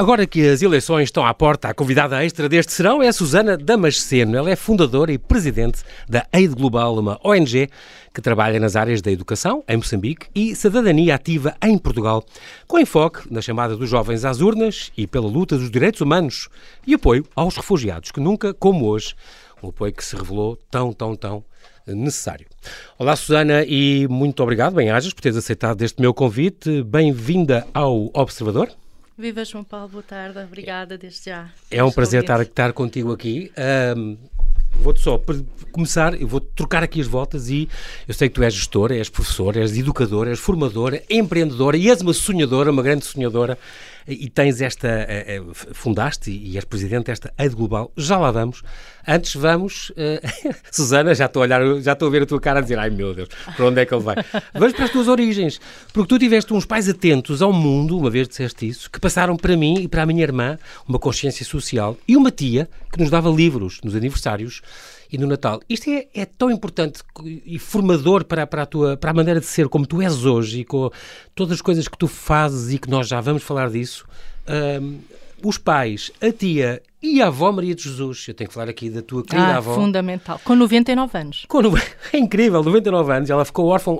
Agora que as eleições estão à porta, a convidada extra deste serão é a Susana Damasceno. Ela é fundadora e presidente da Aid Global, uma ONG que trabalha nas áreas da educação, em Moçambique, e cidadania ativa em Portugal, com enfoque na chamada dos jovens às urnas e pela luta dos direitos humanos e apoio aos refugiados, que nunca, como hoje, um apoio que se revelou tão, tão, tão necessário. Olá, Susana, e muito obrigado, bem-ajas, por teres aceitado este meu convite. Bem-vinda ao Observador. Viva João Paulo, boa tarde, obrigada desde já. É um prazer estar, estar contigo aqui. Um, Vou-te só começar, eu vou trocar aqui as voltas e eu sei que tu és gestora, és professora, és educadora, és formadora, empreendedora e és uma sonhadora, uma grande sonhadora e tens esta, eh, eh, fundaste e és presidente desta Aid Global, já lá vamos. Antes vamos, uh, Susana, já estou a olhar, já estou a ver a tua cara a dizer, ai meu Deus, para onde é que ele vai? Vamos para as tuas origens, porque tu tiveste uns pais atentos ao mundo, uma vez disseste isso, que passaram para mim e para a minha irmã uma consciência social e uma tia que nos dava livros nos aniversários e no Natal. Isto é, é tão importante e formador para, para, a tua, para a maneira de ser como tu és hoje e com todas as coisas que tu fazes e que nós já vamos falar disso. Um, os pais, a tia e a avó Maria de Jesus. Eu tenho que falar aqui da tua querida ah, avó. fundamental. Com 99 anos. Com, é incrível, 99 anos. Ela ficou órfã.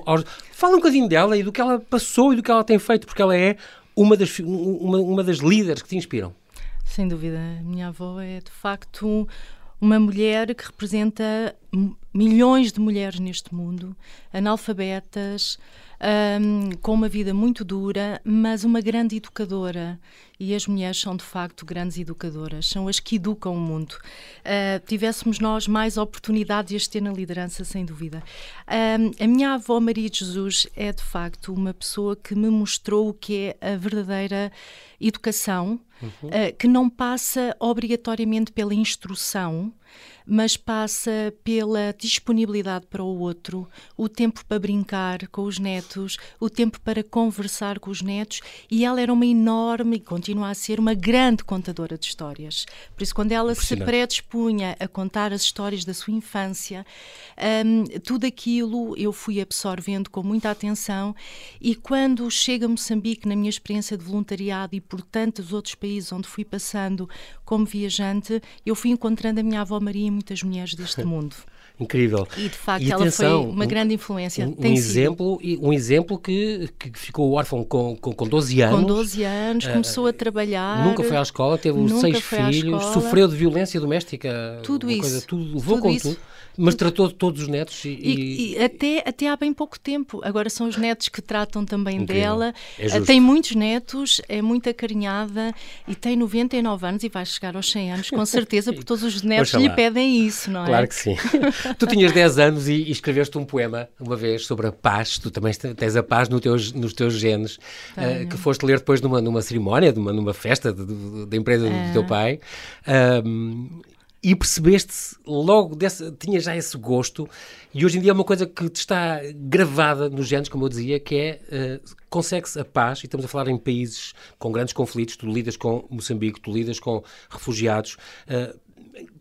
Fala um bocadinho dela e do que ela passou e do que ela tem feito, porque ela é uma das, uma, uma das líderes que te inspiram. Sem dúvida. A minha avó é, de facto, uma mulher que representa milhões de mulheres neste mundo, analfabetas, um, com uma vida muito dura, mas uma grande educadora. E as mulheres são, de facto, grandes educadoras, são as que educam o mundo. Uh, tivéssemos nós mais oportunidades de ter na liderança, sem dúvida. Um, a minha avó Maria de Jesus é, de facto, uma pessoa que me mostrou o que é a verdadeira educação, uhum. uh, que não passa obrigatoriamente pela instrução, mas passa pela disponibilidade para o outro, o tempo para brincar com os netos, o tempo para conversar com os netos, e ela era uma enorme, e continua a ser, uma grande contadora de histórias. Por isso, quando ela se predispunha a contar as histórias da sua infância, um, tudo aquilo eu fui absorvendo com muita atenção, e quando chega a Moçambique, na minha experiência de voluntariado e por tantos outros países onde fui passando como viajante, eu fui encontrando a minha avó Maria e muitas mulheres deste mundo. Incrível. E de facto e, atenção, ela foi uma grande influência. Um, exemplo, um exemplo que, que ficou órfão com, com, com 12 anos. Com 12 anos, começou uh, a trabalhar. Nunca foi à escola, teve seis filhos, sofreu de violência doméstica. Tudo isso. Coisa, tudo, levou tudo com isso. tudo. Mas tratou de todos os netos e, e, e, até, até há bem pouco tempo. Agora são os netos que tratam também Incrível. dela. É tem muitos netos, é muito acarinhada e tem 99 anos e vai chegar aos 100 anos, com certeza, porque todos os netos lhe pedem isso, não é? Claro que sim. tu tinhas 10 anos e, e, escreveste um poema uma vez sobre a paz. Tu também tens a paz no teus, nos teus genes, uh, que foste ler depois numa, numa cerimónia, numa, numa festa da empresa é. do teu pai. Um, e percebeste logo, desse, tinha já esse gosto, e hoje em dia é uma coisa que te está gravada nos genes, como eu dizia, que é uh, consegue-se a paz, e estamos a falar em países com grandes conflitos, tu lidas com Moçambique, tu lidas com refugiados, uh,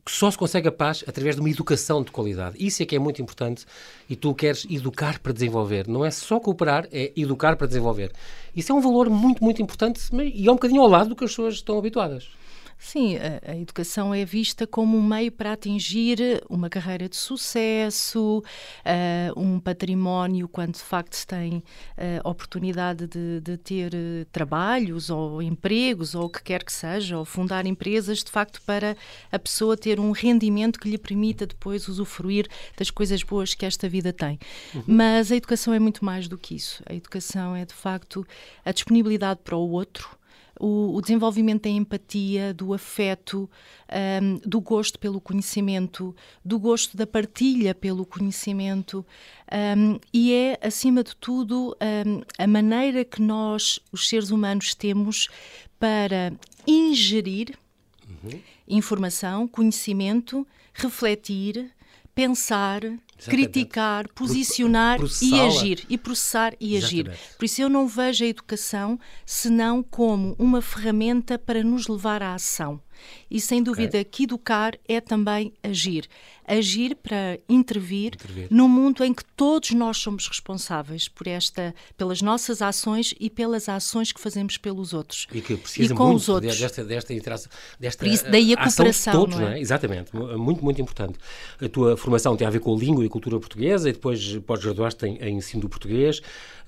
que só se consegue a paz através de uma educação de qualidade. Isso é que é muito importante e tu queres educar para desenvolver. Não é só cooperar, é educar para desenvolver. Isso é um valor muito, muito importante e é um bocadinho ao lado do que as pessoas estão habituadas. Sim, a, a, educação é vista como um meio para atingir uma carreira de sucesso, uh, um património, quando de facto se tem uh, oportunidade de, de ter uh, trabalhos ou empregos ou o que quer que seja, ou fundar empresas, de facto, para a pessoa ter um rendimento que lhe permita depois usufruir das coisas boas que esta vida tem. Uhum. Mas a educação é muito mais do que isso. A educação é, de facto, a disponibilidade para o outro o, o desenvolvimento da empatia, do afeto, um, do gosto pelo conhecimento, do gosto da partilha pelo conhecimento, um, e é, acima de tudo, um, a maneira que nós, os seres humanos, temos para ingerir uhum. informação, conhecimento, refletir, pensar, criticar, posicionar e agir. E processar e agir. Por isso eu não vejo a educação senão como uma ferramenta para nos levar à ação. E sem dúvida okay. que educar é também agir. Agir para intervir, intervir no mundo em que todos nós somos responsáveis por esta, pelas nossas ações e pelas ações que fazemos pelos outros. E que precisa e com muito os outros. desta, desta interação, desta isso, daí a cooperação. todos, não é? não é? Exatamente, muito, muito importante. A tua formação tem a ver com a língua e cultura portuguesa e depois pós-graduaste em, em ensino do português,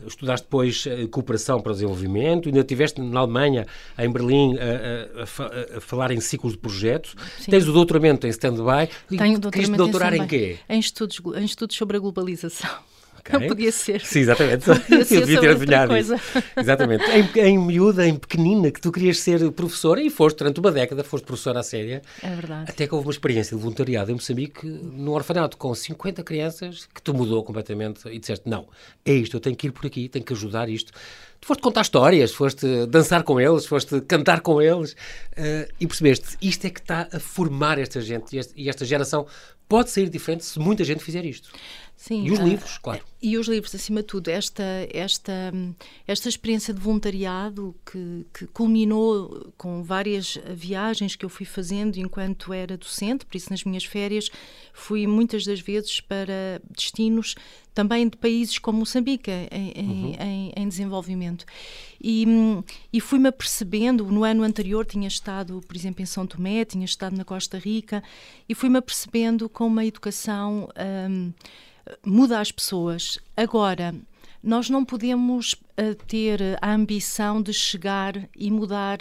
estudaste depois eh, cooperação para o desenvolvimento, ainda estiveste na Alemanha, em Berlim, a, a, a, falar em ciclos de projeto. Sim. Tens o doutoramento em stand-by. Tenho o doutoramento doutorar em, em quê? Em estudos, em estudos sobre a globalização. Okay. Não podia ser. Sim, exatamente. Podia ser devia ter adivinhado isso. Exatamente. Em, em miúda, em pequenina, que tu querias ser professora e foste durante uma década, foste professora à séria. É verdade. Até que houve uma experiência de voluntariado em Moçambique, num orfanato com 50 crianças, que te mudou completamente e disseste: não, é isto, eu tenho que ir por aqui, tenho que ajudar isto. Tu foste contar histórias, foste dançar com eles, foste cantar com eles uh, e percebeste, isto é que está a formar esta gente e esta, geração pode sair diferente se muita gente fizer isto. Sim, e os uh, livros, claro. E os livros, acima de tudo. Esta, esta, esta experiência de voluntariado que, que culminou com várias viagens que eu fui fazendo enquanto era docente, por isso nas minhas férias fui muitas das vezes para destinos também de países como Moçambique, em, uhum. em, em desenvolvimento. E, e fui-me apercebendo, no ano anterior tinha estado, por exemplo, em São Tomé, tinha estado na Costa Rica, e fui-me apercebendo com uma educação. Um, muda as pessoas. Agora, nós não podemos uh, ter a ambição de chegar e mudar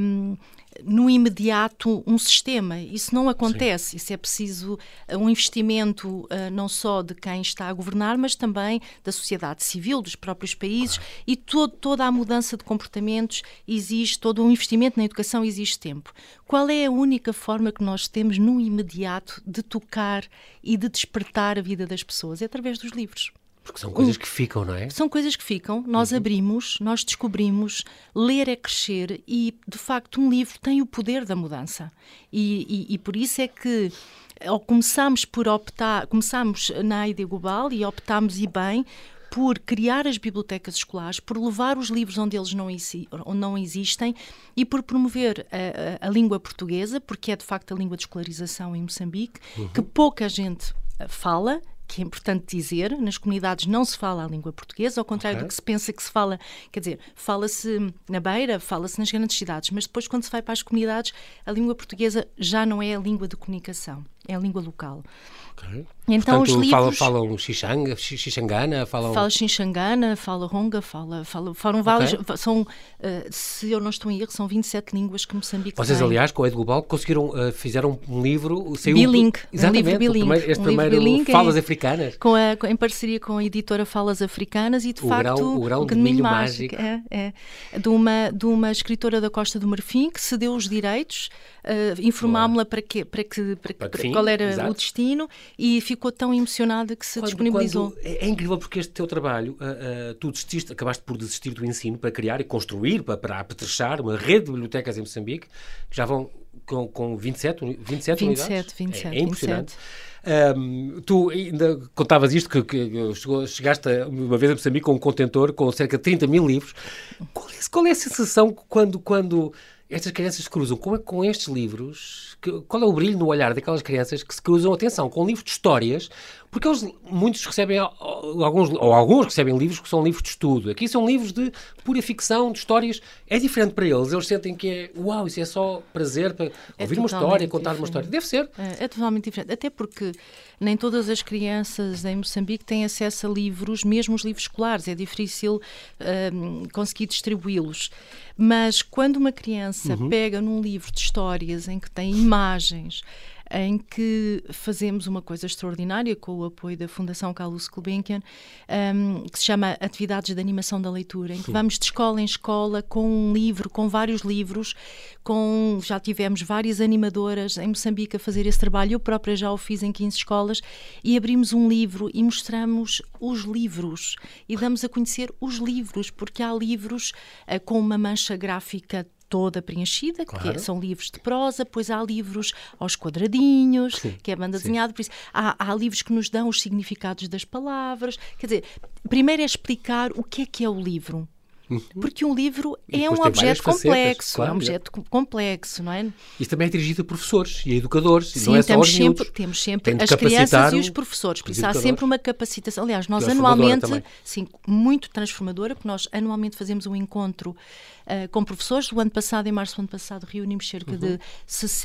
um, no imediato um sistema. Isso não acontece. Sim. Isso é preciso eh, um investimento uh, não só de quem está a governar, mas também da sociedade civil, dos próprios países claro. e todo, toda a mudança de comportamentos exige, todo um investimento na educação exige tempo. Qual é a única forma que nós temos no imediato de tocar e de despertar a vida das pessoas? É através dos livros. Porque são coisas que ficam, não é? São coisas que ficam, nós uhum. abrimos, nós descobrimos, ler é crescer e, de facto, um livro tem o poder da mudança. E, e, e por isso é que ao começamos por optar, começamos na ideia global e optámos e bem por criar as bibliotecas escolares, por levar os livros onde eles não, não existem e por promover a, a, a, língua portuguesa, porque é de facto a língua de escolarização em Moçambique, uhum. que pouca gente fala que é importante dizer, nas comunidades não se fala a língua portuguesa, ao contrário okay. do que se pensa que se fala, quer dizer, fala-se na beira, fala-se nas grandes cidades, mas depois quando se vai para as comunidades, a língua portuguesa já não é a língua de comunicação, é a língua local. Okay. Então Portanto, os livros... falam, falam xixanga, xixangana, falam... Fala xixangana, fala ronga, fala... fala foram vários... Okay. São, uh, se eu não estou em erro, são 27 línguas que Moçambique Vocês, tem. aliás, com a Ed Global, conseguiram, uh, fizeram um livro... Saiu, bilingue. Um livro bilingue. Este um primeiro bilingue Falas Africanas. Com a, em parceria com a editora Falas Africanas e, de o facto... Grão, o grão de milho mágico. mágico. É, é, de, uma, de uma escritora da Costa do Marfim que cedeu os direitos, uh, informámos-la para, que, para, que, para, para, para qual era Exato. o destino e ficou tão emocionada que se quando, disponibilizou. Quando, é, é, incrível porque este teu trabalho, uh, uh, tu desististe, acabaste por desistir do ensino para criar e construir, para, para apetrechar uma rede de bibliotecas em Moçambique, que já vão com, com 27, 27, 27 unidades. 27, é, é impressionante. 27. Um, tu ainda contavas isto, que, que chegou, chegaste uma vez a Moçambique com um contentor com cerca de 30 mil livros. Qual é, qual é a sensação quando, quando estas crianças se cruzam com, com estes livros, que, qual é o brilho no olhar daquelas crianças que se cruzam, atenção, com livros de histórias, porque eles, muitos recebem, alguns, ou alguns recebem livros que são livros de estudo. Aqui são livros de pura ficção, de histórias. É diferente para eles. Eles sentem que é, uau, isso é só prazer para é ouvir uma história, contar diferente. uma história. Deve ser. É, é, totalmente diferente. Até porque nem todas as crianças em Moçambique têm acesso a livros, mesmo os livros escolares. É difícil um, conseguir distribuí-los. Mas quando uma criança uhum. pega num livro de histórias em que tem imagens, em que fazemos uma coisa extraordinária com o apoio da Fundação Carlos Gulbenkian, um, que se chama Atividades de Animação da Leitura, em que vamos de escola em escola com um livro, com vários livros, com já tivemos várias animadoras em Moçambique a fazer esse trabalho, eu própria já o fiz em 15 escolas, e abrimos um livro e mostramos os livros e damos a conhecer os livros, porque há livros uh, com uma mancha gráfica toda preenchida, claro. que é, são livros de prosa, depois há livros aos quadradinhos, sim, que é banda desenhada, por isso há, há, livros que nos dão os significados das palavras. Quer dizer, primeiro é explicar o que é que é o livro. Uhum. Porque um livro é um objeto complexo, claro, é um objeto é. complexo, não é? Isso também é dirigido a professores e a educadores, Sim, não é temos só sempre, Temos sempre as crianças e os professores, por isso há sempre uma capacitação. Aliás, nós anualmente, sim, muito transformadora, porque nós anualmente fazemos um encontro uh, com professores. O ano passado, em março do ano passado, reunimos cerca uhum. de uh,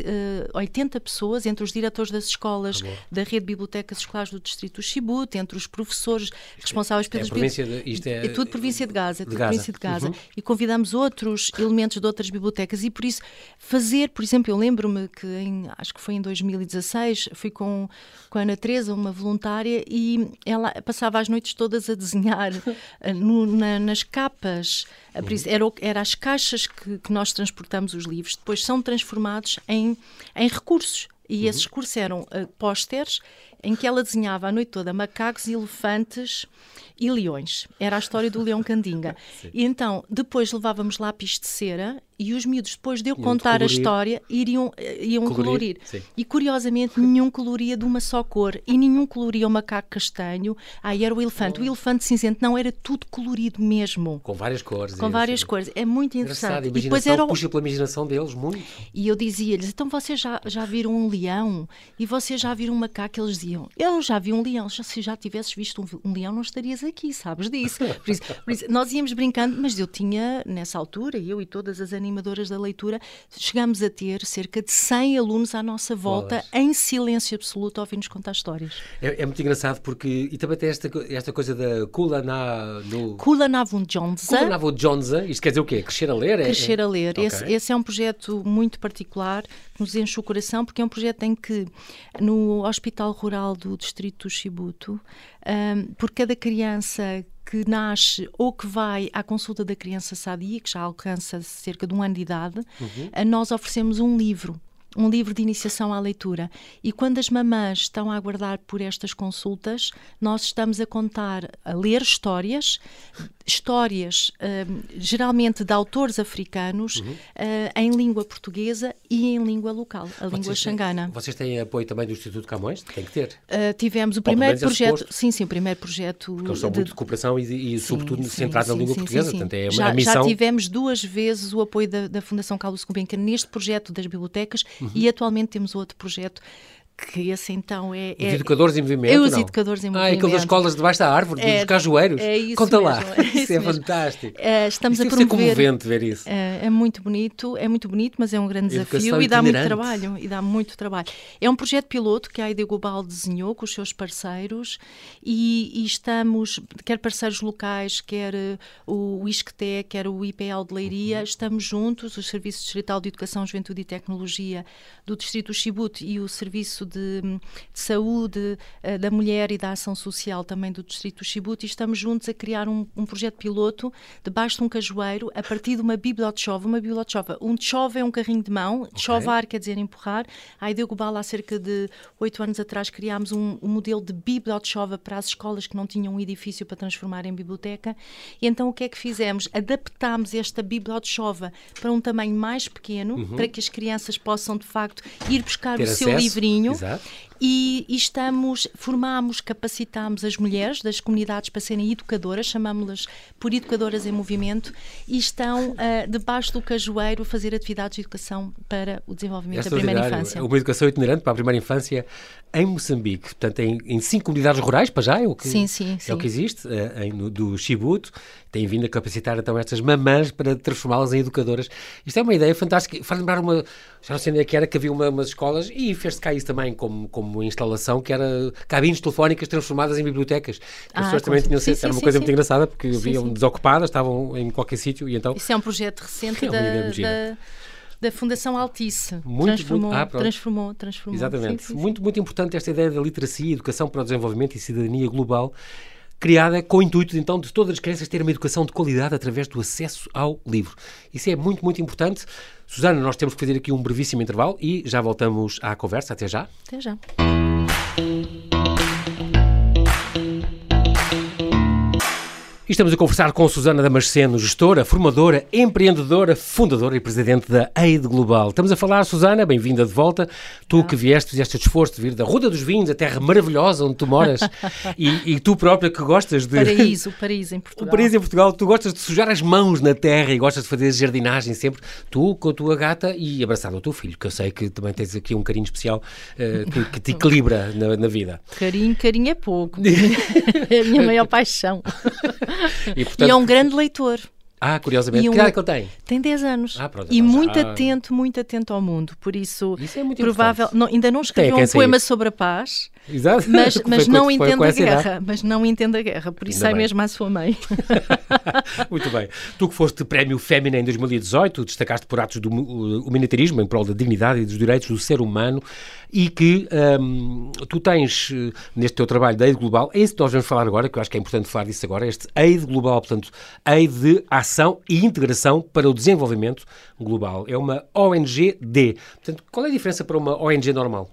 eh, 80 pessoas, entre os diretores das escolas ah, da rede de bibliotecas escolares do distrito do Chibute, entre os professores responsáveis pelas é bibliotecas. Isto é, é tudo província de Gaza, é tudo Gaza. província de Gaza. Uhum. E convidamos outros elementos de outras bibliotecas e por isso fazer, por exemplo, eu lembro-me que em, acho que foi em 2016, fui com, com a Ana Teresa, uma voluntária, e ela passava as noites todas a desenhar eh, no, na, nas capas. Uhum. Era, era as caixas que, que, nós transportamos os livros, depois são transformados em, em recursos. E uhum. esses recursos eram uh, pósteres em que ela desenhava a noite toda macacos, elefantes e leões. Era a história do leão Candinga. e então, depois levávamos lápis de cera e os miúdos, depois de eu iam contar a história, iriam, eh, iam colorir. colorir. E curiosamente, nenhum coloria de uma só cor e nenhum coloria o macaco castanho. Aí era o elefante. Oh. O elefante cinzento não era tudo colorido mesmo. Com várias cores. Com várias assim. cores. É muito interessante. E depois era o... puxa pela imaginação deles muito. E eu dizia-lhes: então vocês já, já viram um leão e vocês já viram um macaco? Eles diziam: eu já vi um leão. Se já tivesses visto um, um leão, não estarias aqui, sabes disso. Por isso, por isso, nós íamos brincando, mas eu tinha, nessa altura, eu e todas as animadoras da leitura, chegámos a ter cerca de 100 alunos à nossa volta, em silêncio absoluto, a ouvir-nos contar histórias. É, é, muito engraçado porque, e também tem esta, esta coisa da Kula na... No... Kula Navunjonza. Kula Navunjonza, isto quer dizer o quê? Crescer a ler? É, Crescer a ler. Okay. Esse, esse é um projeto muito particular, que nos enche o coração, porque é um projeto em que, no Hospital Rural do Distrito do Chibuto, um, por cada criança que nasce ou que vai à consulta da criança sadia, que já alcança cerca de um ano de idade, uhum. nós oferecemos um livro um livro de iniciação à leitura. E quando as mamãs estão a aguardar por estas consultas, nós estamos a contar, a ler histórias, histórias uh, geralmente de autores africanos, uhum. uh, em língua portuguesa e em língua local, a vocês língua xangana. Vocês têm apoio também do Instituto Camões? Tem que ter. Uh, tivemos o primeiro projeto, sim, sim, o primeiro projeto. Porque eles são de, muito de cooperação e, e sim, sobretudo, centrados na língua sim, portuguesa, sim, portanto é já, a missão. Já tivemos duas vezes o apoio da, da Fundação Carlos Gulbenkian neste projeto das bibliotecas uhum. e atualmente temos outro projeto que esse então é... é os educadores em movimento, É os não? educadores em movimento. Ah, aquelas escolas debaixo da árvore, é, dos cajueiros. É isso Conta mesmo, lá, é isso, isso é fantástico. É, estamos isso a promover... ser comovente ver isso. É, é, muito bonito, é muito bonito, mas é um grande desafio e dá muito trabalho, e dá muito trabalho. É um projeto piloto que a ID Global desenhou com os seus parceiros e, e estamos, quer parceiros locais, quer uh, o ISCTE, quer o IPL de Leiria, uhum. estamos juntos, o Serviço Distrital de Educação, Juventude e Tecnologia do Distrito do Chibute e o Serviço de de saúde uh, da mulher e da ação social também do Distrito do Chibuto e estamos juntos a criar um, um projeto piloto debaixo de um cajueiro a partir de uma bibliochova. Uma bibliochova, um chove é um carrinho de mão, okay. chovar quer dizer empurrar. A Ideia Global, há cerca de oito anos atrás, criámos um, um modelo de bibliochova para as escolas que não tinham um edifício para transformar em biblioteca. E então o que é que fizemos? Adaptámos esta bibliochova para um tamanho mais pequeno, uhum. para que as crianças possam de facto ir buscar Ter o acesso. seu livrinho. Exato e, e estamos, formamos, capacitamos as mulheres das comunidades para serem educadoras, chamamos-las por educadoras em movimento, e estão uh, debaixo do cajueiro a fazer atividades de educação para o desenvolvimento da primeira infância. Uma educação itinerante para a primeira infância em Moçambique, portanto, em, em cinco comunidades rurais, para já, é o que, sim, sim, é o que existe, uh, em, no, do Chibuto, tem vindo a capacitar então estas mamãs para transformá-las em educadoras. Isto é uma ideia fantástica, faz lembrar uma, já não sei onde é que era, que havia uma, umas escolas, e fez-se cá isso também como, como instalação, que era cabines telefónicas transformadas em bibliotecas. As ah, pessoas também tinham sim, sim, era uma sim, coisa muito engraçada, porque haviam desocupadas, estavam em qualquer sítio, e então... Isso é um projeto recente é da, da da Fundação Altice. Muito, transformou, muito, ah, transformou, transformou. Exatamente. Sim, sim, muito, muito importante esta ideia da literacia, educação para o desenvolvimento e cidadania global, criada com o intuito, então, de todas as crianças terem uma educação de qualidade através do acesso ao livro. Isso é muito, muito importante. Susana, nós temos que fazer aqui um brevíssimo intervalo e já voltamos à conversa. Até já. Até já. Estamos a conversar com Susana Damasceno, gestora, formadora, empreendedora, fundadora e presidente da AID Global. Estamos a falar, Susana, bem-vinda de volta. Tu ah. que vieste, fizeste o esforço de vir da Ruda dos Vinhos, a terra maravilhosa onde tu moras, e, e, tu própria que gostas de... Paraíso, o paraíso em Portugal. O paraíso em Portugal. Tu gostas de sujar as mãos na terra e gostas de fazer jardinagem sempre. Tu com a tua gata e abraçado ao teu filho, que eu sei que também tens aqui um carinho especial uh, que, que, te equilibra na, na, vida. Carinho, carinho é pouco. é a minha maior paixão. E, portanto, e é um grande leitor. Ah, curiosamente. Um, que idade é que ele tem? Tem 10 anos. Ah, pronto, e então muito já... atento, muito atento ao mundo. Por isso, isso é provável. Não, ainda não escreveu um poema sobre a paz. Exato. Mas, mas não entende a guerra. Mas não entende a guerra. Por isso sai mesmo à sua mãe. muito bem. Tu que foste prémio Fémina em 2018, destacaste por atos do humanitarismo em prol da dignidade e dos direitos do ser humano e que um, tu tens eh, neste teu trabalho da AID Global, é isso que nós vamos falar agora, que eu acho que é importante falar disso agora, este AID Global, portanto, AID de Ação e Integração para o Desenvolvimento Global. É uma ONG-D. Portanto, qual é a diferença para uma ONG normal?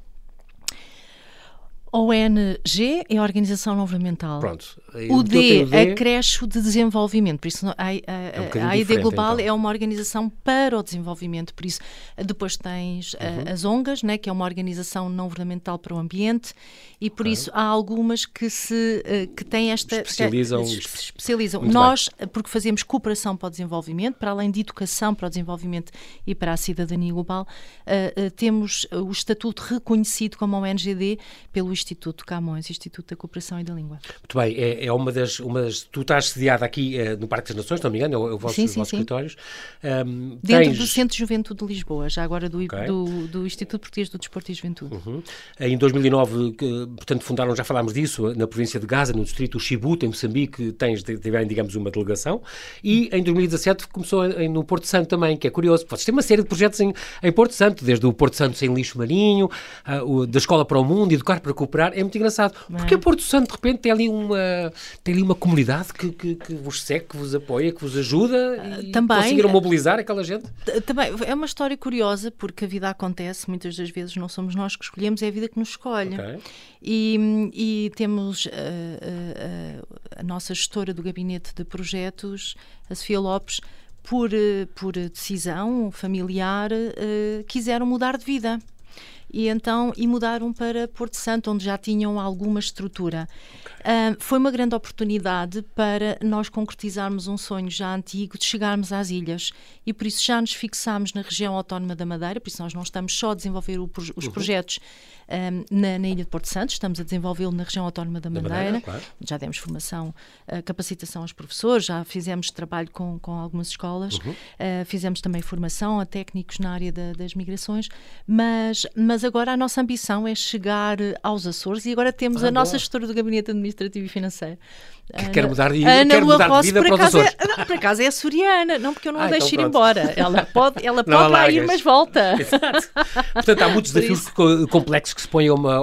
ONG é a Organização Não Governamental. Pronto. O D, D acresce de desenvolvimento. Por isso, a, a, é um a ID Global então. é uma organização para o desenvolvimento. Por isso, depois tens uhum. as ONGAs, né, que é uma organização não governamental para o ambiente, e por okay. isso há algumas que se eh, que têm esta especializam. Que, especializam. Nós, bem. porque fazemos cooperação para o desenvolvimento, para além de educação para o desenvolvimento e para a cidadania global, uh, uh, temos o estatuto reconhecido como ONGD pelo Instituto Camões, Instituto da Cooperação e da Língua. Muito bem, é, é uma, das, uma das. Tu estás sediada aqui uh, no Parque das Nações, não me engano, é o, vosso, sim, sim, sim. escritórios. Um, Dentro tens... do Centro de Juventude de Lisboa, já agora do, okay. do, do, Instituto Português do Desporto e Juventude. Uhum. Em 2009, que, portanto, fundaram, já falámos disso, na província de Gaza, no distrito Chibuta, em Moçambique, tens, tiveram, digamos, uma delegação. E em 2017 começou em, no Porto Santo também, que é curioso. Vocês têm uma série de projetos em, em Porto Santo, desde o Porto Santo sem lixo marinho, uh, o, da escola para o mundo, educar para É muito engraçado. É? Porque Porto Santo, de repente, tem ali uma, tem ali uma comunidade que, que, que vos segue, que vos apoia, que vos ajuda e também, conseguiram mobilizar aquela gente? Também, é uma história curiosa, porque a vida acontece, muitas das vezes não somos nós que escolhemos, é a vida que nos escolhe. Okay. E, e, temos uh, uh, a nossa gestora do gabinete de projetos, a Sofia Lopes, por, por decisão familiar, uh, quiseram mudar de vida e então e mudaram para Porto Santo, onde já tinham alguma estrutura. Okay. Uh, foi uma grande oportunidade para nós concretizarmos um sonho já antigo de chegarmos às ilhas e por isso já nos fixámos na região autónoma da Madeira, por isso nós não estamos só a desenvolver o, os uhum. projetos um, na, na, Ilha de Porto Santo, estamos a desenvolvê-lo na região autónoma da Madeira, da Madeira claro. já demos formação, uh, capacitação aos professores, já fizemos trabalho com, com algumas escolas, uhum. uh, fizemos também formação a técnicos na área da, das migrações, mas, mas agora a nossa ambição é chegar aos Açores e agora temos ah, a boa. nossa gestora do Gabinete Administrativo e Financeiro. Que Ana, quer mudar de, Ana quer mudar Rossi, de vida para os Açores. É, não, por acaso é açoriana, não porque eu não ah, a deixo então ir embora. Ela pode, ela pode lá ir, mas volta. Exato. Portanto, há muitos desafios complexos que se põem a uma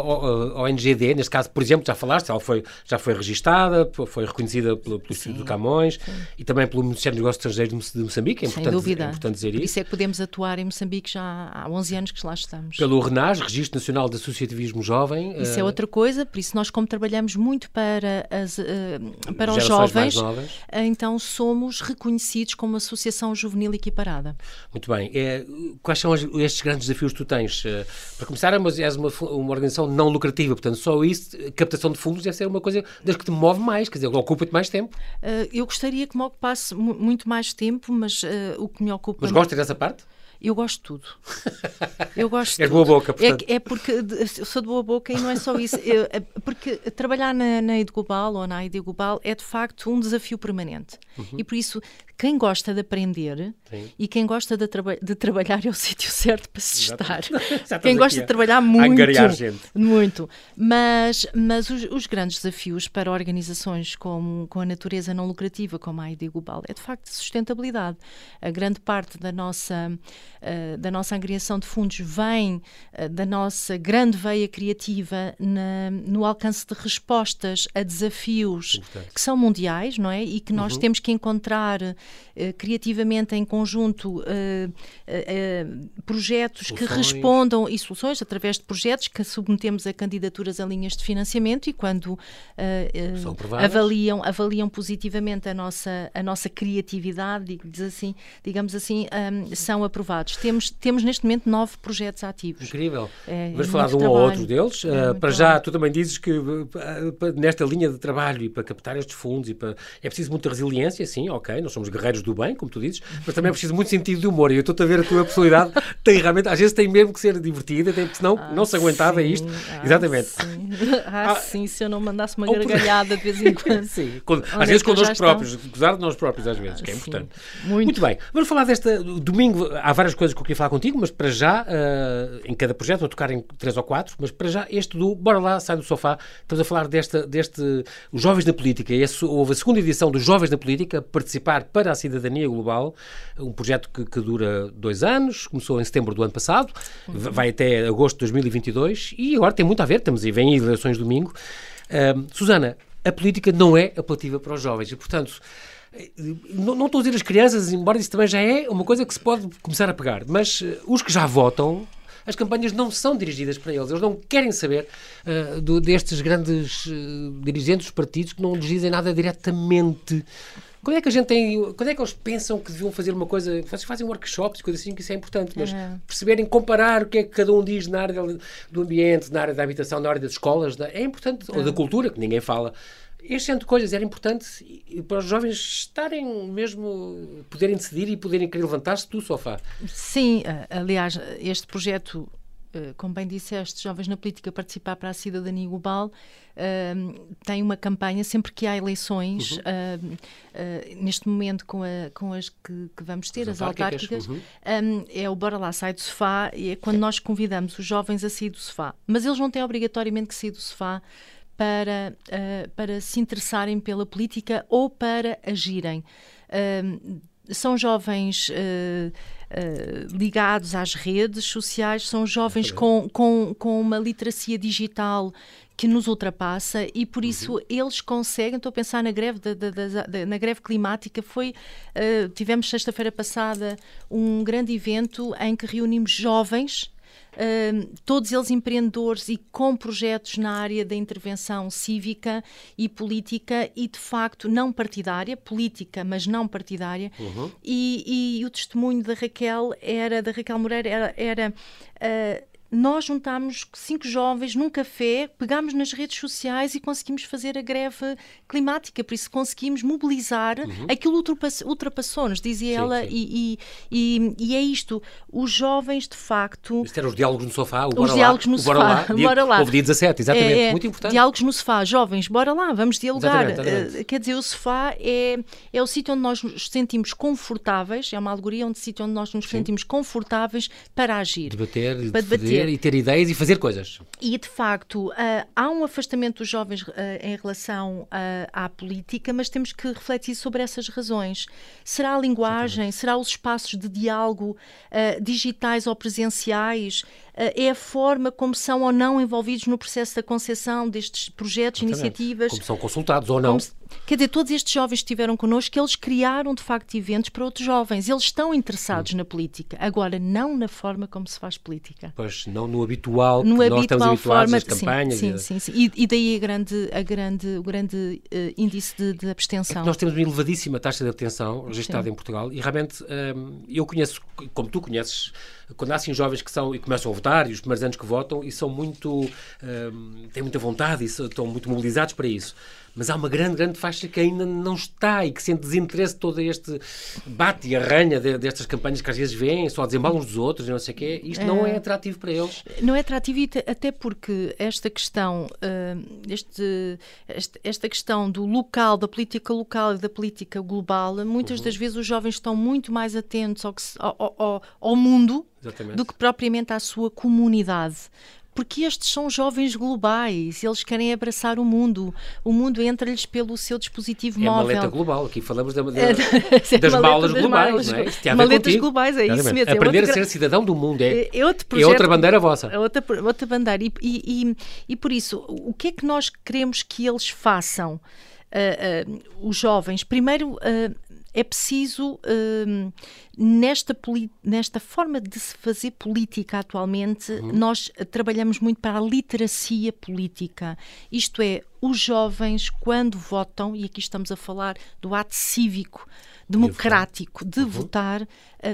ONGD, neste caso, por exemplo, já falaste, ela foi, já foi registada, foi reconhecida pelo, pelo Instituto de Camões sim. e também pelo Ministério dos Negócios Estrangeiros de Moçambique, é importante, Sem dúvida. É importante dizer isso. Por isso é que podemos atuar em Moçambique já há 11 anos que lá estamos. Pelo RENAS, Registro Nacional de Associativismo Jovem. Isso uh... é outra coisa, por isso nós como trabalhamos muito para, as, uh, para os jovens, uh, então somos reconhecidos como Associação Juvenil Equiparada. Muito bem. É, quais são estes grandes desafios que tu tens? para começar, és uma, uma organização não lucrativa, portanto, só isso, captação de fundos deve ser uma coisa das que te move mais, quer dizer, ocupa-te mais tempo. Uh, eu gostaria que me ocupasse muito mais tempo, mas uh, o que me ocupa. Mas gostas dessa parte? Eu gosto de tudo. Eu gosto é boa boca, é portanto. É, é porque eu sou de boa boca e não é só isso. Eu, é porque trabalhar na, na ID Global ou na ID Global é de facto um desafio permanente. Uhum. E por isso quem gosta de aprender Sim. e quem gosta de, traba de, trabalhar é o sítio certo para se estar. quem gosta de trabalhar muito. Muito. Mas, mas os, os, grandes desafios para organizações com, com a natureza não lucrativa, como a ID Global, é de facto sustentabilidade. A grande parte da nossa, uh, da nossa angriação de fundos vem uh, da nossa grande veia criativa na, no alcance de respostas a desafios que são mundiais, não é? E que nós uhum. temos que encontrar criativamente em conjunto projetos soluções. que respondam e soluções através de projetos que submetemos a candidaturas a linhas de financiamento e quando avaliam, avaliam positivamente a nossa, a nossa criatividade, assim, digamos assim, um, são aprovados. Temos, temos neste momento nove projetos ativos. Incrível. É, Vamos falar de um trabalho. ou outro deles. É, uh, para já, tu também dizes que uh, nesta linha de trabalho e para captar estes fundos e para... é preciso muita resiliência, sim, ok, nós somos guerreiros do bem, como tu dizes, mas também é preciso muito sentido de humor. E eu estou-te a ver a tua personalidade, tem realmente, às vezes tem mesmo que ser divertida, tem, senão ah, não se aguentava sim. isto. Ah, Exatamente. Sim. Ah, ah, sim, se eu não mandasse uma gargalhada de vez em quando. sim, às vezes connosco próprios, gozar de nós próprios às vezes, que é importante. Muito. muito bem, vamos falar desta. Domingo, há várias coisas que eu queria falar contigo, mas para já, uh, em cada projeto, vou tocar em três ou quatro, mas para já, este do Bora lá, sai do sofá, estamos a falar desta, deste. Os Jovens na Política. Esse, houve a segunda edição dos Jovens na Política, participar para a cidadania global, um projeto que, que dura dois anos, começou em setembro do ano passado, uhum. vai até agosto de 2022 e agora tem muito a ver, estamos aí, vem eleições domingo. Susana, a política não é apelativa para os jovens e, portanto, não, não estou a dizer as crianças, embora isso também já é uma coisa que se pode começar a pegar, mas uh, os que já votam, as campanhas não são dirigidas para eles. Eles não querem saber uh, do, destes grandes uh, dirigentes dos partidos que não lhes dizem nada diretamente. Quando é que a gente tem. Quando é que eles pensam que deviam fazer uma coisa. Vocês fazem workshops, coisas assim, que isso é importante, mas uhum. perceberem, comparar o que é que cada um diz na área do ambiente, na área da habitação, na área das escolas, é importante. Uhum. Ou da cultura, que ninguém fala este tipo de coisas era importante para os jovens estarem mesmo, poderem decidir e poderem querer levantar-se do sofá. Sim, eh, aliás, este projeto, como bem disseste, Jovens na Política Participar para a Cidadania Global, uh, tem uma campanha sempre que há eleições, uhum. uh, uh, neste momento com, a, com as que, que, vamos ter, as, as autárquicas, uhum. um, é o Bora Lá, sai do sofá, e é quando nós convidamos os jovens a sair do sofá. Mas eles não têm obrigatoriamente que sair do sofá para, uh, para se interessarem pela política ou para agirem. São jovens uh, ligados às redes sociais, são jovens com, com, com uma literacia digital que nos ultrapassa e por isso uhum. eles conseguem. Estou a pensar na greve, da, da, da, na greve climática. Foi uh, tivemos sexta-feira passada um grande evento em que reunimos jovens todos eles empreendedores e com projetos na área da intervenção cívica e política e de facto não partidária, política, mas não partidária. Uhum. E, e, o testemunho da Raquel era da Raquel Moreira era, era uh, nós juntámos cinco jovens num café, pegámos nas redes sociais e conseguimos fazer a greve climática, por isso conseguimos mobilizar, uhum. aquilo ultrapassou-nos, dizia sim, ela, sim. E, e, e, é isto, os jovens de facto... Isto eram os diálogos no sofá, o Os diálogos lá, no sofá, bora lá, dia, bora lá. Houve dia 17, exatamente, é, é, muito importante. Diálogos no sofá, jovens, bora lá, vamos dialogar. Exatamente, exatamente. Uh, quer dizer, o sofá é, é o sítio onde nós nos sentimos confortáveis, é uma alegoria onde sítio onde nós nos sim. sentimos confortáveis para agir. Debater, para debater e ter ideias e fazer coisas. E, de facto, uh, há um afastamento dos jovens uh, em relação uh, à política, mas temos que refletir sobre essas razões. Será a linguagem? Será os espaços de diálogo digitais ou presenciais? é a forma como são ou não envolvidos no processo da concepção destes projetos, Exatamente. iniciativas. Como são consultados ou não. Quer dizer, todos estes jovens que estiveram connosco, eles criaram de facto eventos para outros jovens. Eles estão interessados hum. na política. Agora, não na forma como se faz política. Pois, não no habitual, no habitual nós estamos habituados forma, às campanhas. Sim, sim, sim. E, e, daí a grande, a grande, o grande uh, índice de, de abstenção. É nós temos uma elevadíssima taxa de abstenção registrada sim. em Portugal e realmente um, eu conheço, como tu conheces, quando há assim jovens que são e começam a votar e os primeiros anos que votam e são muito um, têm muita vontade e estão muito mobilizados para isso mas há uma grande, grande faixa que ainda não está e que sente desinteresse todo este bate e arranha de, destas campanhas que às vezes vêm, só desembalam uns dos outros não sei o quê. Isto é, não é atrativo para eles. Não é atrativo até porque esta questão, uh, este, esta questão do local, da política local e da política global, muitas uhum. das vezes os jovens estão muito mais atentos ao, ao, ao, ao mundo Exatamente. do que propriamente à sua comunidade porque estes são jovens globais, eles querem abraçar o mundo. O mundo entra-lhes pelo seu dispositivo é móvel. É maleta global, aqui falamos da, da, é das malas globais, malas, não é? Maletas globais, é isso mesmo. É Aprender é a ser cidadão do mundo é, é, outro projeto, é outra bandeira vossa. É outra, outra bandeira. E, e, e, e por isso, o que é que nós queremos que eles façam? Uh, uh, os jovens, primeiro, uh, é preciso, hum, nesta, nesta forma de se fazer política atualmente, uhum. nós trabalhamos muito para a literacia política. Isto é, os jovens, quando votam, e aqui estamos a falar do ato cívico, democrático de uhum. votar, uh,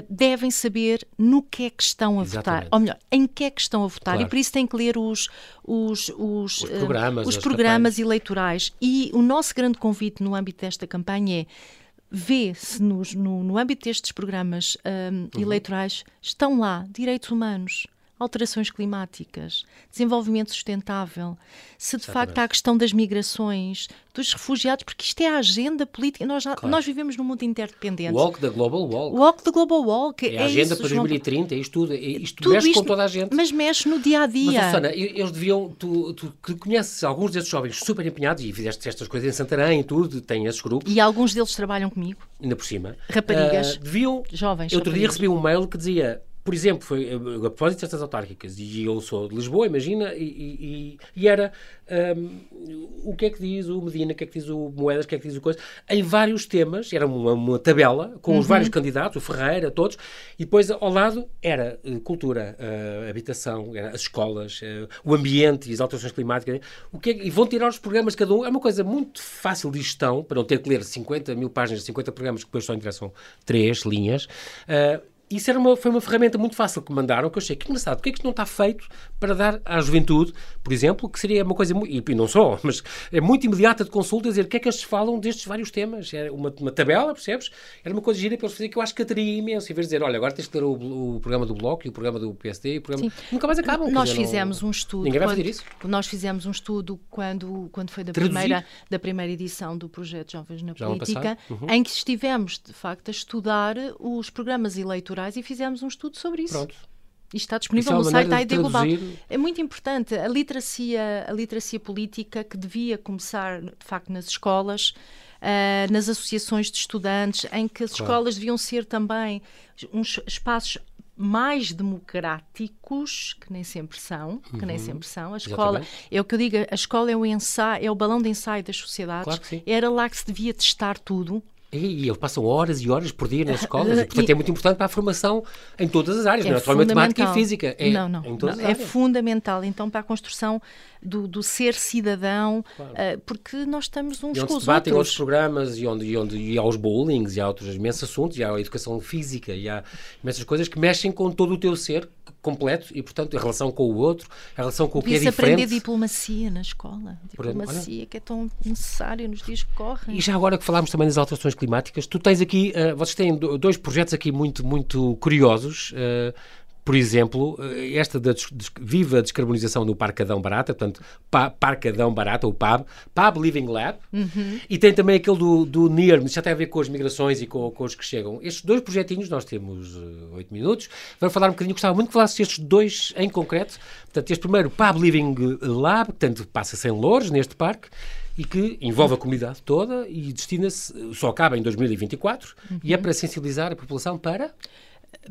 devem saber no que é que estão a Exatamente. votar. Ou melhor, em que é que estão a votar. Claro. E por isso têm que ler os, os, os, os programas, uh, os programas eleitorais. E o nosso grande convite no âmbito desta campanha é vê-se no, no, âmbito destes programas um, uhum. eleitorais, estão lá direitos humanos, alterações climáticas, desenvolvimento sustentável, se de Exatamente. facto há a questão das migrações, dos refugiados, porque isto é a agenda política. Nós, claro. nós vivemos num mundo interdependente. Walk the Global Walk. Walk the Global Walk. É, é a agenda isso, para 2030, é isto tudo. É, isto tudo mexe isto, com toda a gente. Mas mexe no dia a dia. Mas, Susana, eles deviam. Tu, tu que conheces alguns desses jovens super empenhados e fizeste estas coisas em Santarém e tudo, tem esses grupos. E alguns deles trabalham comigo. Ainda por cima. Raparigas. Uh, deviam. Jovens. Outro raparigas. dia recebi um mail que dizia por exemplo, foi a propósito destas autárquicas, e eu sou de Lisboa, imagina, e, e, e era um, o que é que diz o Medina, o que é que diz o Moedas, o que é que diz o Coisa, em vários temas, era uma, uma tabela com uhum. os vários candidatos, o Ferreira, todos, e depois ao lado era uh, cultura, uh, habitação, era as escolas, uh, o ambiente e as alterações climáticas, o que é, e vão tirar os programas cada um, é uma coisa muito fácil de gestão, para não ter que ler 50 mil páginas, 50 programas que depois só interessam três linhas. Uh, isso era uma, foi uma ferramenta muito fácil que mandaram, que eu achei que engraçado, porque é que isto não está feito para dar à juventude, por exemplo, que seria uma coisa, e não só, mas é muito imediata de consulta, dizer o que é que eles falam destes vários temas. Era uma, uma tabela, percebes? Era uma coisa gira para eles fazerem que eu acho que atraria imenso, em vez de dizer, olha, agora tens que ler o, o programa do Bloco e o programa do PSD, e o programa... Sim. Nunca mais acabam. Nós dizer, fizemos não... um estudo... Ninguém vai fazer isso? Nós fizemos um estudo quando, quando foi da primeira, da primeira edição do projeto Jovens na Já Política, uhum. em que estivemos, de facto, a estudar os programas eleitorais e fizemos um estudo sobre isso. Pronto. Isto está disponível é no site da ID Global. É muito importante a literacia, a literacia política que devia começar, de facto, nas escolas, uh, nas associações de estudantes, em que as claro. escolas deviam ser também uns espaços mais democráticos, que nem sempre são, que uhum. nem sempre são. A escola, Exatamente. é o que eu digo, a escola é o ensaio, é o balão de ensaio das sociedades. Claro Era lá que se devia testar tudo. E eles passam horas e horas por dia nas escolas, e, portanto e, é muito importante para a formação em todas as áreas, é não é só matemática e física. É, não, não, não é fundamental, então, para a construção do, do ser cidadão, claro. uh, porque nós estamos uns e onde com se os debatem outros. outros programas e onde, e onde e há os bowlings, e há outros imensos assuntos, e há a educação física, e há imensas coisas que mexem com todo o teu ser completo e, portanto, a relação com o outro, a relação com o que é diferente. aprender diplomacia na escola. Diplomacia Olha, que é tão necessária nos dias que correm. E já agora que falámos também das alterações climáticas, tu tens aqui, uh, vocês têm dois projetos aqui muito, muito curiosos. Uh, por exemplo, eh, esta da viva descarbonização do Parque Adão Barata, portanto, pa Parque Adão Barata, ou PAB, PAB Living Lab, uhum. e tem também aquele do, do NIRM, já tem a ver com as migrações e com, com os que chegam. Estes dois projetinhos, nós temos uh, oito minutos, vamos falar um bocadinho, gostava muito que falasses estes dois em concreto. Portanto, este primeiro, PAB Living Lab, portanto, passa-se em Louros, neste parque, e que envolve a comunidade toda e destina-se, só acaba em 2024, uhum. e é para sensibilizar a população para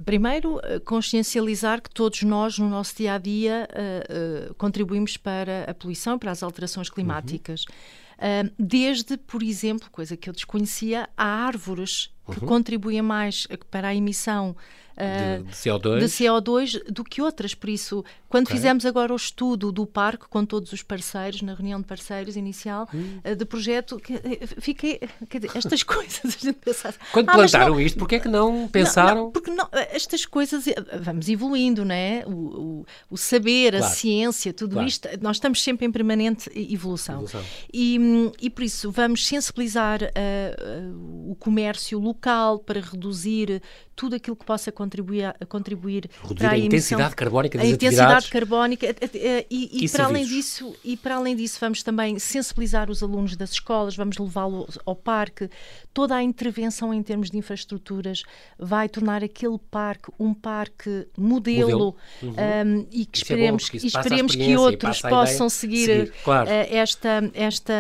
Primeiro, eh, consciencializar que todos nós, no nosso dia a dia, uh, uh, contribuímos para a poluição, para as alterações climáticas. Uhum. Uh, desde, por exemplo, coisa que eu desconhecia, há árvores que uhum. contribuem mais para a emissão de, de, CO2. de, CO2. do que outras. Por isso, quando okay. fizemos agora o estudo do parque com todos os parceiros, na reunião de parceiros inicial hum. uh, de projeto, que, eh, fiquei. Dizer, estas coisas a gente pensava. Quando ah, plantaram não, isto, porquê é que não pensaram? Não, não, porque não, estas coisas vamos evoluindo, não é? O, o, o saber, claro. a ciência, tudo claro. isto, nós estamos sempre em permanente evolução. evolução. E, e por isso vamos sensibilizar uh, uh, o comércio local para reduzir tudo aquilo que possa contribuir, a, contribuir Reduzir para a, a intensidade carbónica das a intensidade carbónica eh, eh, e, e, e para além disso e para além disso vamos também sensibilizar os alunos das escolas, vamos levá-los ao parque. Toda a intervenção em termos de infraestruturas vai tornar aquele parque um parque modelo, modelo. Uhum. Um, e que isso é esperemos, é bom, esperemos que outros possam seguir, seguir. Claro. Uh, esta, esta,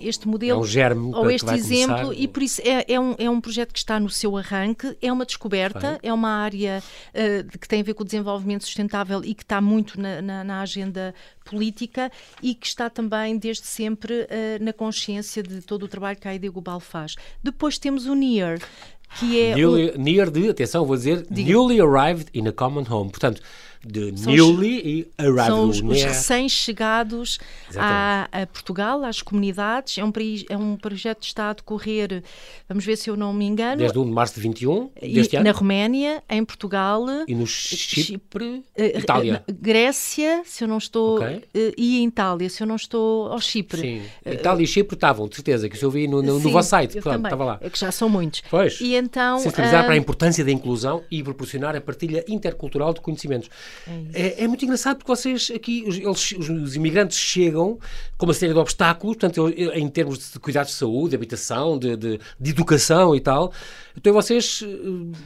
este modelo é um ou este exemplo começar. e por isso é, é, um, é um projeto que está no seu arranque, é uma descoberta descoberta, é uma área uh, que tem a ver com o desenvolvimento sustentável e que está muito na, na, na agenda política e que está também desde sempre uh, na consciência de todo o trabalho que a ID Global faz. Depois temos o NEAR, que é newly, o... near de, atenção, vou dizer, Diga. newly arrived in a common home. Portanto, de são newly e arrived. São os, os recém-chegados a, a, Portugal, às comunidades. É um, é um projeto que está a decorrer, vamos ver se eu não me engano. Desde 1 de março de 21 deste ano. Na Roménia, em Portugal. E no Chipre, Chipre eh, Itália. Grécia, se eu não estou. Okay. Eh, e em Itália, se eu não estou. Ao Chipre. Sim. Eh, Itália e Chipre estavam, de certeza, que isso eu vi no, no, Sim, no vosso site. Claro, estava lá. É que já são muitos. Pois. E então. Sensibilizar para a importância da inclusão e proporcionar a partilha intercultural de conhecimentos. É, é, é muito engraçado porque vocês aqui, os, eles, os, imigrantes chegam com uma série de obstáculos, portanto, em termos de cuidados de saúde, de habitação, de, de, de educação e tal. Então vocês eh,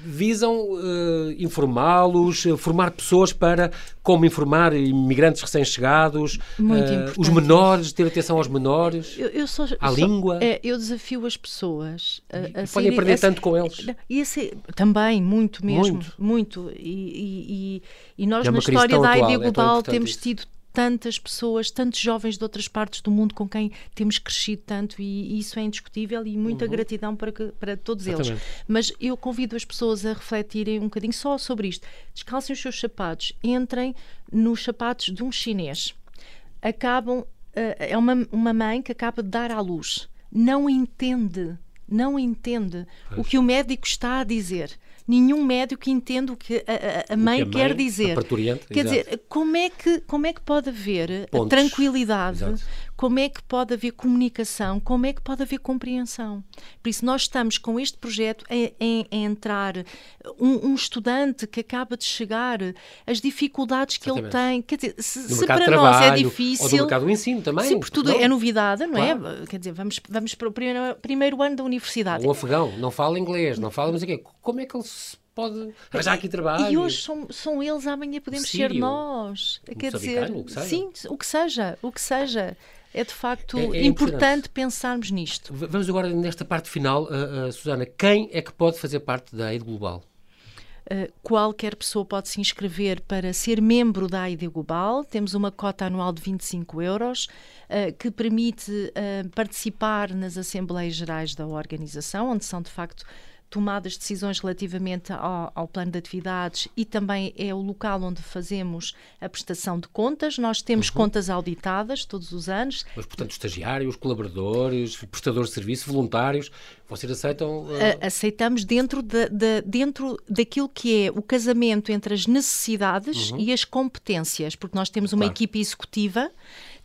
visam uh, informá-los, eh, formar pessoas para como informar imigrantes recém-chegados, uh, os menores, ter atenção aos menores, eu, eu sou, à língua. É, eu desafio as pessoas a, a podem aprender tanto com eles. E ser, também, muito mesmo, muito. muito. E, e, e nós é na história da ID Global é temos tido tantas pessoas, tantos jovens de outras partes do mundo com quem temos crescido tanto e, isso é indiscutível e muita uhum. gratidão para, que, para todos Exatamente. eles. Mas eu convido as pessoas a refletirem um bocadinho só sobre isto. Descalcem os seus sapatos, entrem nos sapatos de um chinês. Acabam, uh, é uma, uma mãe que acaba de dar à luz. Não entende, não entende pois. o que o médico está a dizer nenhum médico entende o que a, a mãe, o que a mãe quer dizer. Quer exato. dizer, como é, que, como é que pode haver Pontos. tranquilidade, exato como é que pode haver comunicação, como é que pode haver compreensão. Por isso, nós estamos com este projeto a, a, a entrar um, um, estudante que acaba de chegar, as dificuldades que Exatamente. ele tem. Quer dizer, se, se para nós é difícil. Ou do mercado do ensino também. Sim, porque tudo não? é novidade, não é? claro. é? Quer dizer, vamos, vamos para o primeiro, primeiro ano da universidade. Um afegão, não fala inglês, não fala, mas o quê? Como é que ele se pode arranjar aqui trabalho. E hoje são, são eles, amanhã podemos ser nós. Quer dizer, o sim, o que seja, o que seja é de facto é, é importante pensarmos nisto. Vamos agora nesta parte final, uh, uh, Susana, quem é que pode fazer parte da AID Global? Uh, qualquer pessoa pode se inscrever para ser membro da AID Global. Temos uma cota anual de 25 euros uh, que permite uh, participar nas Assembleias Gerais da organização, onde são de facto tomadas decisões relativamente ao, ao, plano de atividades e também é o local onde fazemos a prestação de contas. Nós temos uhum. contas auditadas todos os anos. Mas, portanto, estagiários, colaboradores, prestadores de serviço, voluntários, vocês aceitam? Uh... Aceitamos dentro, de, de, dentro daquilo que é o casamento entre as necessidades uhum. e as competências, porque nós temos uma claro. equipe executiva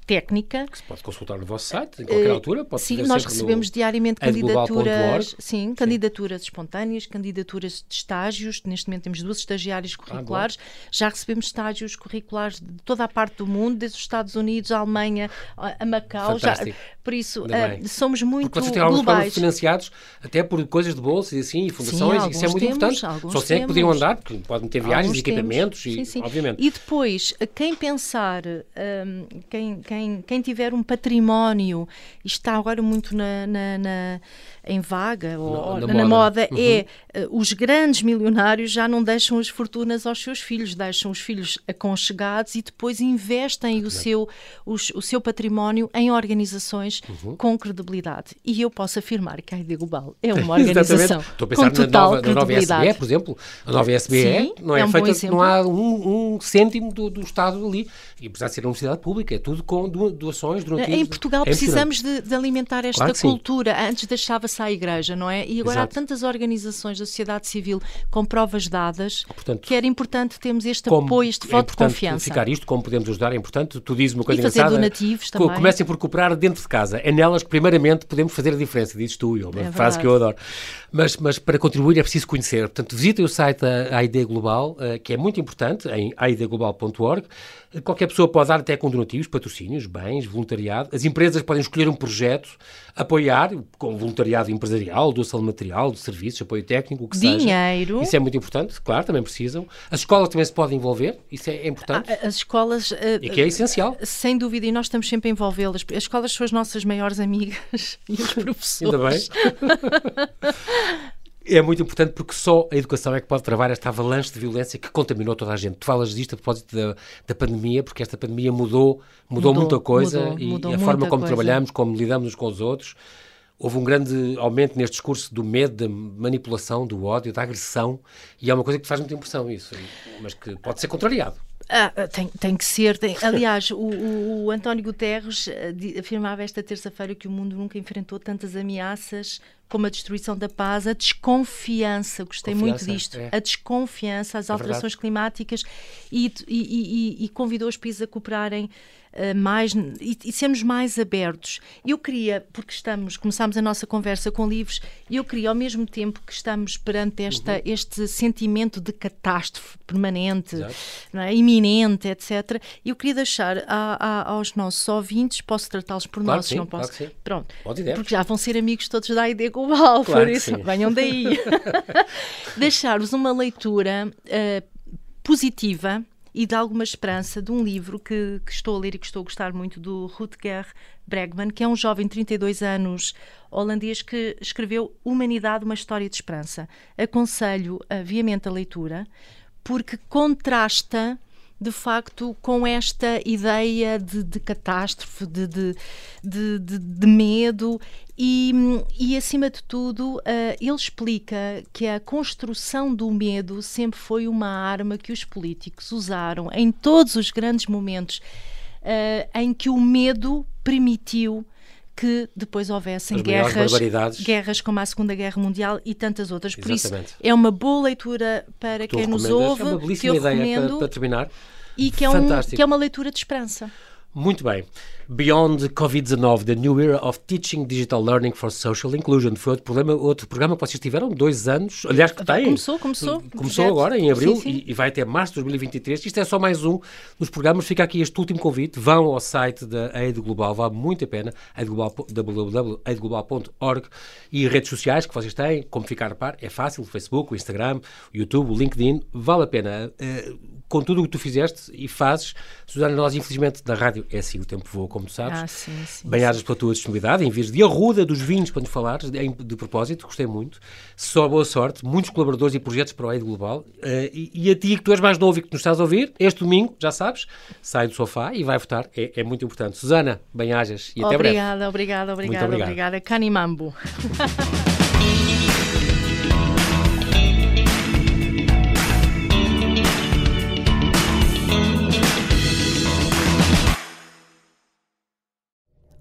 técnica. Que se pode consultar no vosso site, em qualquer uh, altura. Pode sim, nós recebemos diariamente candidaturas, sim, candidaturas espontâneas, candidaturas de estágios. Neste momento temos duas estagiárias ah, curriculares. Ah, Já recebemos estágios curriculares de toda a parte do mundo, desde os Estados Unidos, a Alemanha, a Macau. Já, por isso, uh, somos muito Porque vocês globais. financiados até por coisas de bolsa e assim, e fundações, sim, isso é muito temos, importante. Só sei que podiam andar, porque podem ter viagens, alguns equipamentos, e, sim, sim. obviamente. E depois, quem pensar, um, quem, quem quem, quem tiver um património, e está agora muito na, na, na em vaga ou, na, na, moda, moda uhum. é uh, os grandes milionários já não deixam as fortunas aos seus filhos, deixam os filhos aconchegados e depois investem o seu, os, o seu património em organizações uhum. com credibilidade. E eu posso afirmar que a ID Global é uma organização Estou a pensar com total na nova, na nova SBE, por exemplo. A nova SBE Sim, não é, é um feita, não há um, um cêntimo do, do, Estado ali. E apesar de ser uma universidade pública, é tudo com doações, donativos. Em Portugal é precisamos de, de, alimentar esta claro cultura. Antes deixava-se à igreja, não é? E agora Exato. há tantas organizações da sociedade civil com provas dadas Portanto, que era importante termos este apoio, este voto é de confiança. ficar isto, como podemos ajudar, é importante. Tu dizes uma coisa e fazer engraçada. donativos também. Comecem por cooperar dentro de casa. É nelas que, primeiramente, podemos fazer a diferença. Dizes tu, eu, uma é frase que eu adoro. Mas, mas para contribuir é preciso conhecer. Portanto, visitem o site da AID Global, uh, que é muito importante, em aidglobal.org. Qualquer pessoa pode dar até com donativos, patrocínios, bens, voluntariado. As empresas podem escolher um projeto, apoiar, com voluntariado empresarial, doação de material, de serviços, apoio técnico, o que Dinheiro. seja. Isso é muito importante, claro, também precisam. As escolas também se podem envolver, isso é importante. As escolas... Uh, e que é essencial. Sem dúvida, e nós estamos sempre a envolvê-las. As escolas são as nossas maiores amigas e os professores. Ainda bem. é muito importante porque só a educação é que pode travar esta avalanche de violência que contaminou toda a gente. Tu falas disto a propósito da, da pandemia, porque esta pandemia mudou, mudou, mudou muita coisa mudou, e, mudou a forma como coisa. trabalhamos, como lidamos uns com os outros. Houve um grande aumento neste discurso do medo, da manipulação, do ódio, da agressão, e é uma coisa que faz muita impressão isso, mas que pode ser contrariado. Ah, tem, tem, que ser. Tem. Aliás, o, o, o, António Guterres afirmava esta terça-feira que o mundo nunca enfrentou tantas ameaças como a destruição da paz, a desconfiança, gostei Confiança, muito disto, é. a desconfiança, as alterações é climáticas e, e, e, e, convidou os países a cooperarem mais e, e sermos mais abertos. Eu queria, porque estamos, começámos a nossa conversa com livros, eu queria ao mesmo tempo que estamos perante esta, uhum. este sentimento de catástrofe permanente, é? iminente, etc., eu queria deixar a, a, aos nossos ouvintes, posso tratá-los por claro nós, sim, não posso? Claro Pronto, Pode porque já vão ser amigos todos da ID global, Claro por isso venham daí. Deixar-vos uma leitura uh, positiva e de alguma esperança de um livro que, que, estou a ler e que estou a gostar muito, do Rutger Bregman, que é um jovem de 32 anos holandês que escreveu Humanidade, uma história de esperança. Aconselho uh, viamente a leitura, porque contrasta de facto com esta ideia de, de catástrofe, de, de, de, medo e, e, acima de tudo, uh, ele explica que a construção do medo sempre foi uma arma que os políticos usaram em todos os grandes momentos uh, em que o medo permitiu que depois houvessem As guerras, guerras como a Segunda Guerra Mundial e tantas outras. Por Exatamente. isso, é uma boa leitura para quem nos ouve, É uma que belíssima eu ideia recomendo, para, para terminar. e que é, um, que é uma leitura de esperança. Muito bem. Beyond COVID-19, The New Era of Teaching Digital Learning for Social Inclusion. Foi outro, problema, outro programa que vocês tiveram dois anos. Aliás, que tem. Começou, começou. Começou projeto. agora, em abril, Sim, sim. E, e vai até março de 2023. Isto é só mais um dos programas. Fica aqui este último convite. Vão ao site da Aid Global, vale muito a pena. www.aidglobal.org e redes sociais que vocês têm, como ficar a par. É fácil: Facebook, o Instagram, o YouTube, o LinkedIn. Vale a pena. Uh, com tudo o que tu fizeste e fazes, Susana, nós infelizmente na rádio é assim, o tempo voa, como tu sabes. Ah, sim, sim. Bem-ajas pela tua disponibilidade, em vez de arruda dos vinhos para nos falares, de, de, propósito, gostei muito. Só boa sorte, muitos colaboradores e projetos para o Aid Global. Uh, e, e, a ti, que tu és mais novo e que nos estás a ouvir, este domingo, já sabes, sai do sofá e vai votar, é, é muito importante. Susana, bem-ajas e até obrigada, breve. Obrigada, obrigada, Muito obrigado. obrigada. Canimambo.